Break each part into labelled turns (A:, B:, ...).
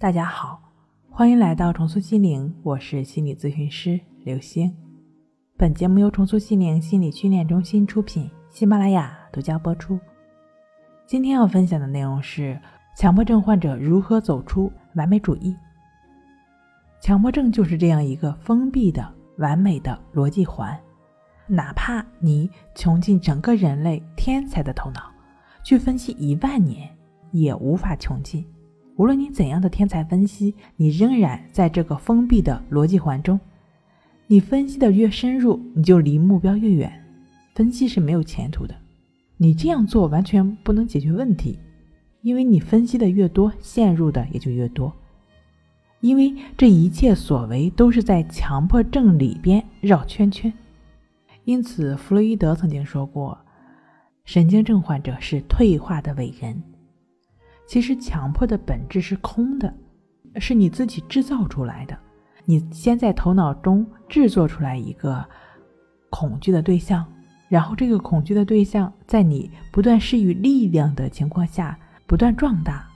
A: 大家好，欢迎来到重塑心灵，我是心理咨询师刘星。本节目由重塑心灵心理训练中心出品，喜马拉雅独家播出。今天要分享的内容是强迫症患者如何走出完美主义。强迫症就是这样一个封闭的完美的逻辑环，哪怕你穷尽整个人类天才的头脑去分析一万年，也无法穷尽。无论你怎样的天才分析，你仍然在这个封闭的逻辑环中。你分析的越深入，你就离目标越远。分析是没有前途的。你这样做完全不能解决问题，因为你分析的越多，陷入的也就越多。因为这一切所为都是在强迫症里边绕圈圈。因此，弗洛伊德曾经说过，神经症患者是退化的伟人。其实强迫的本质是空的，是你自己制造出来的。你先在头脑中制作出来一个恐惧的对象，然后这个恐惧的对象在你不断施予力量的情况下不断壮大，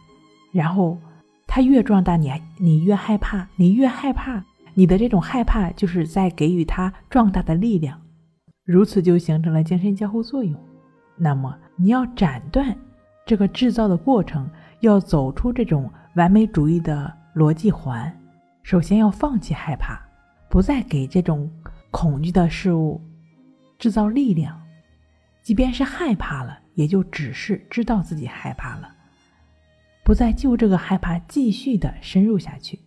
A: 然后它越壮大，你你越害怕，你越害怕，你的这种害怕就是在给予它壮大的力量，如此就形成了精神交互作用。那么你要斩断这个制造的过程。要走出这种完美主义的逻辑环，首先要放弃害怕，不再给这种恐惧的事物制造力量。即便是害怕了，也就只是知道自己害怕了，不再就这个害怕继续的深入下去。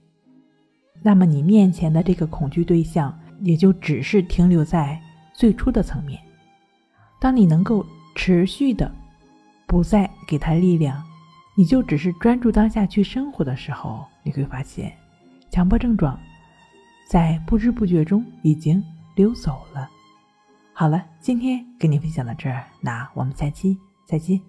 A: 那么你面前的这个恐惧对象，也就只是停留在最初的层面。当你能够持续的不再给他力量。你就只是专注当下去生活的时候，你会发现，强迫症状在不知不觉中已经溜走了。好了，今天跟你分享到这儿，那我们下期再见。